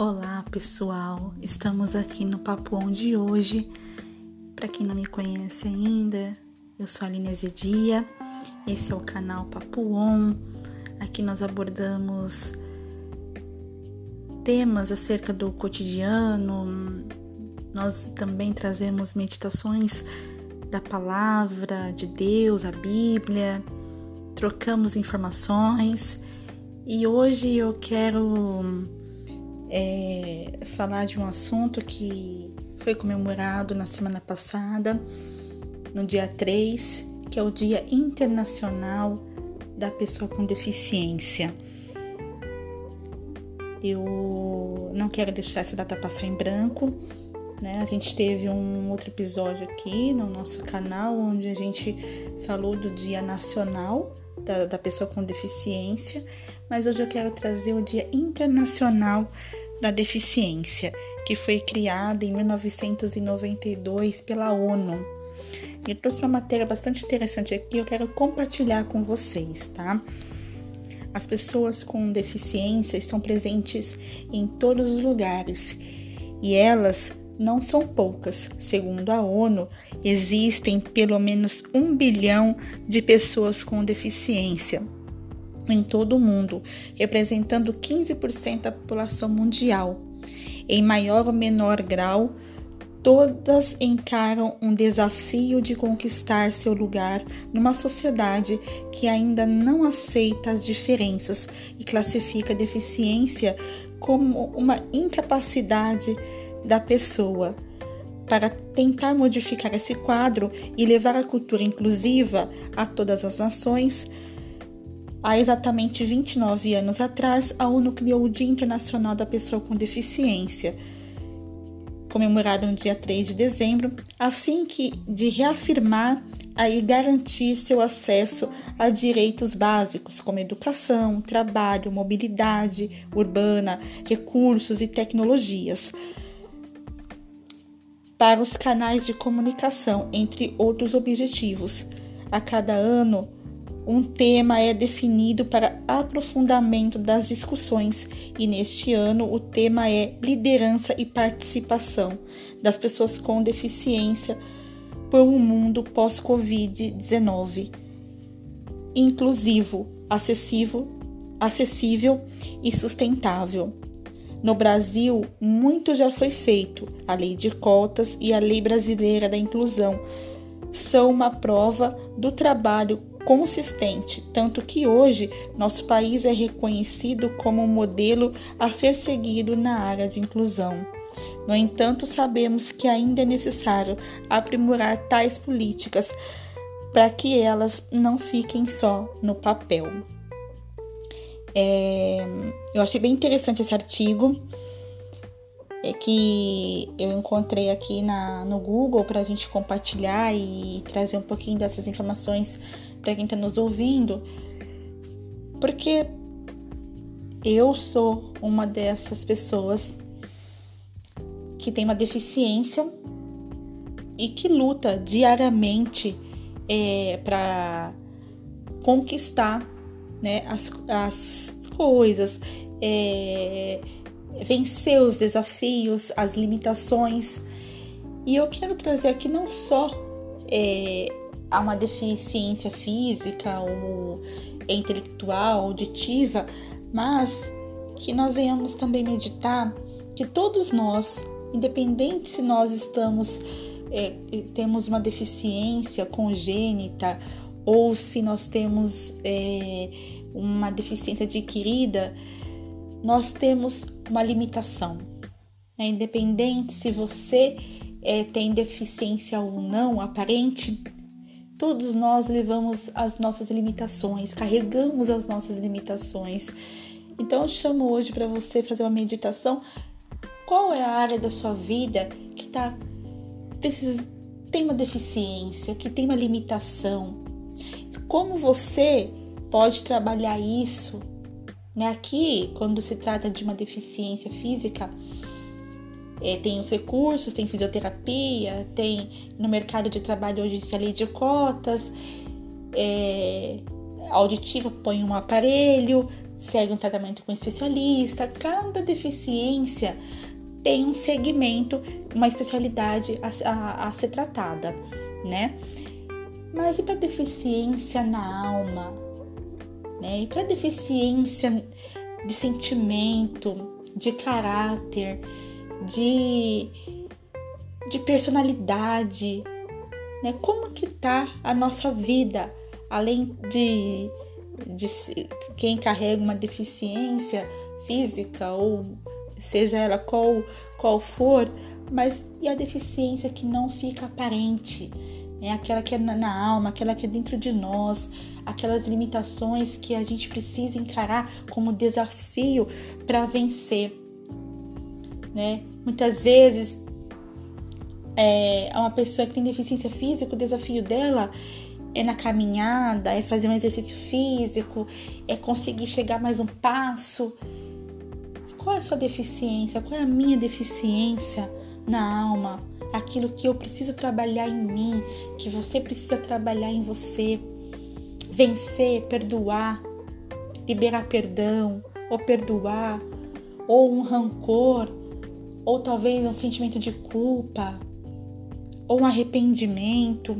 Olá pessoal, estamos aqui no Papo On de hoje. Para quem não me conhece ainda, eu sou a Aline Azedia, esse é o canal Papo On. Aqui nós abordamos temas acerca do cotidiano, nós também trazemos meditações da palavra de Deus, a Bíblia, trocamos informações. E hoje eu quero é, falar de um assunto que foi comemorado na semana passada, no dia 3, que é o Dia Internacional da Pessoa com Deficiência. Eu não quero deixar essa data passar em branco. Né? A gente teve um outro episódio aqui no nosso canal onde a gente falou do Dia Nacional da, da pessoa com deficiência, mas hoje eu quero trazer o Dia Internacional da Deficiência, que foi criado em 1992 pela ONU. Eu trouxe uma matéria bastante interessante aqui, eu quero compartilhar com vocês, tá? As pessoas com deficiência estão presentes em todos os lugares e elas não são poucas. Segundo a ONU, existem pelo menos um bilhão de pessoas com deficiência em todo o mundo, representando 15% da população mundial. Em maior ou menor grau, todas encaram um desafio de conquistar seu lugar numa sociedade que ainda não aceita as diferenças e classifica a deficiência como uma incapacidade da pessoa. Para tentar modificar esse quadro e levar a cultura inclusiva a todas as nações, há exatamente 29 anos atrás, a ONU criou o Dia Internacional da Pessoa com Deficiência, comemorado no dia 3 de dezembro, a fim que de reafirmar e garantir seu acesso a direitos básicos como educação, trabalho, mobilidade urbana, recursos e tecnologias para os canais de comunicação, entre outros objetivos. A cada ano, um tema é definido para aprofundamento das discussões, e neste ano o tema é liderança e participação das pessoas com deficiência por um mundo pós-Covid-19, inclusivo, acessível, acessível e sustentável. No Brasil, muito já foi feito. A lei de cotas e a lei brasileira da inclusão são uma prova do trabalho consistente, tanto que hoje nosso país é reconhecido como um modelo a ser seguido na área de inclusão. No entanto, sabemos que ainda é necessário aprimorar tais políticas para que elas não fiquem só no papel. É, eu achei bem interessante esse artigo é que eu encontrei aqui na, no Google para a gente compartilhar e trazer um pouquinho dessas informações para quem está nos ouvindo, porque eu sou uma dessas pessoas que tem uma deficiência e que luta diariamente é, para conquistar né, as, as coisas, é, vencer os desafios, as limitações. E eu quero trazer aqui não só é, uma deficiência física ou intelectual, auditiva, mas que nós venhamos também meditar que todos nós, independente se nós estamos é, temos uma deficiência congênita ou se nós temos é, uma deficiência adquirida, nós temos uma limitação. É independente se você é, tem deficiência ou não aparente, todos nós levamos as nossas limitações, carregamos as nossas limitações. Então eu chamo hoje para você fazer uma meditação. Qual é a área da sua vida que tá tem uma deficiência, que tem uma limitação? Como você pode trabalhar isso? Né? Aqui, quando se trata de uma deficiência física, é, tem os recursos, tem fisioterapia, tem no mercado de trabalho hoje a lei de cotas, é, auditiva põe um aparelho, segue um tratamento com especialista. Cada deficiência tem um segmento, uma especialidade a, a, a ser tratada, né? Mas e para deficiência na alma? Né? E para deficiência de sentimento, de caráter, de, de personalidade, né? Como que tá a nossa vida, além de, de quem carrega uma deficiência física ou seja ela qual, qual for, mas e a deficiência que não fica aparente, né? aquela que é na, alma, aquela que é dentro de nós, aquelas limitações que a gente precisa encarar como desafio para vencer. Né? Muitas vezes é, uma pessoa que tem deficiência física, o desafio dela é na caminhada, é fazer um exercício físico, é conseguir chegar mais um passo. Qual é a sua deficiência? Qual é a minha deficiência na alma? Aquilo que eu preciso trabalhar em mim, que você precisa trabalhar em você. Vencer, perdoar, liberar perdão, ou perdoar, ou um rancor, ou talvez um sentimento de culpa, ou um arrependimento.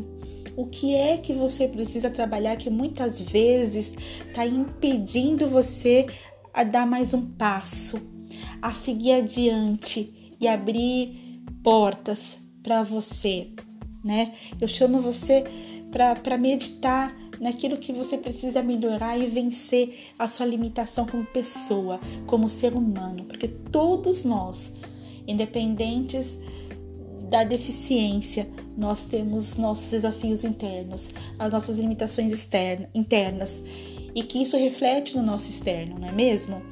O que é que você precisa trabalhar que muitas vezes está impedindo você a dar mais um passo, a seguir adiante e abrir portas para você, né? Eu chamo você para meditar naquilo que você precisa melhorar e vencer a sua limitação como pessoa, como ser humano, porque todos nós, independentes da deficiência, nós temos nossos desafios internos, as nossas limitações externas, internas, e que isso reflete no nosso externo, não é mesmo?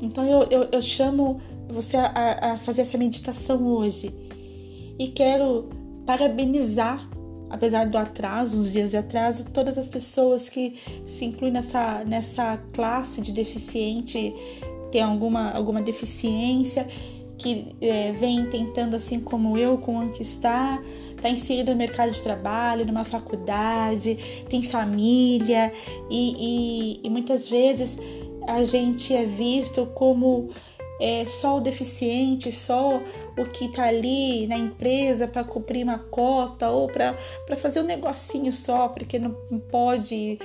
Então eu, eu, eu chamo você a, a fazer essa meditação hoje. E quero parabenizar apesar do atraso, uns dias de atraso, todas as pessoas que se incluem nessa, nessa classe de deficiente, tem alguma, alguma deficiência que é, vem tentando, assim como eu, conquistar, está inserido no mercado de trabalho, numa faculdade, tem família e, e, e muitas vezes a gente é visto como é, só o deficiente, só o que está ali na empresa para cumprir uma cota ou para fazer um negocinho só, porque não pode,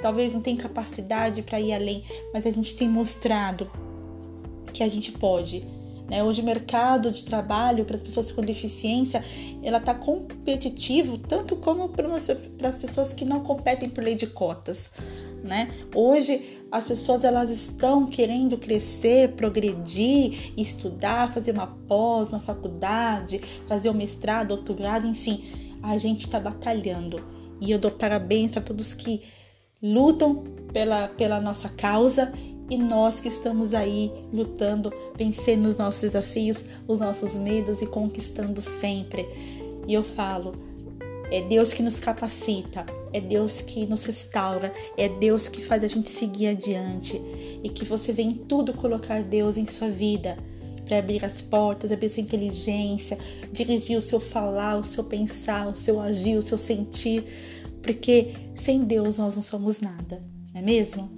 talvez não tem capacidade para ir além, mas a gente tem mostrado que a gente pode né? Hoje o mercado de trabalho para as pessoas com deficiência ela está competitivo tanto como para as pessoas que não competem por lei de cotas. Né? Hoje as pessoas elas estão querendo crescer, progredir, estudar, fazer uma pós, uma faculdade, fazer um mestrado, doutorado, enfim, a gente está batalhando. E eu dou parabéns para todos que lutam pela, pela nossa causa e nós que estamos aí lutando, vencendo os nossos desafios, os nossos medos e conquistando sempre. E eu falo, é Deus que nos capacita, é Deus que nos restaura, é Deus que faz a gente seguir adiante e que você vem tudo colocar Deus em sua vida para abrir as portas, abrir sua inteligência, dirigir o seu falar, o seu pensar, o seu agir, o seu sentir, porque sem Deus nós não somos nada, não é mesmo?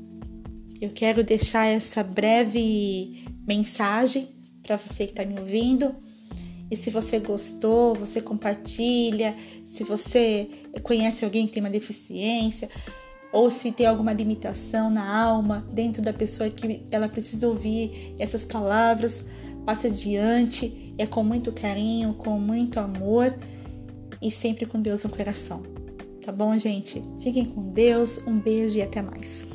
Eu quero deixar essa breve mensagem para você que está me ouvindo. E se você gostou, você compartilha. Se você conhece alguém que tem uma deficiência, ou se tem alguma limitação na alma dentro da pessoa que ela precisa ouvir essas palavras, passe adiante. É com muito carinho, com muito amor e sempre com Deus no coração. Tá bom, gente? Fiquem com Deus. Um beijo e até mais.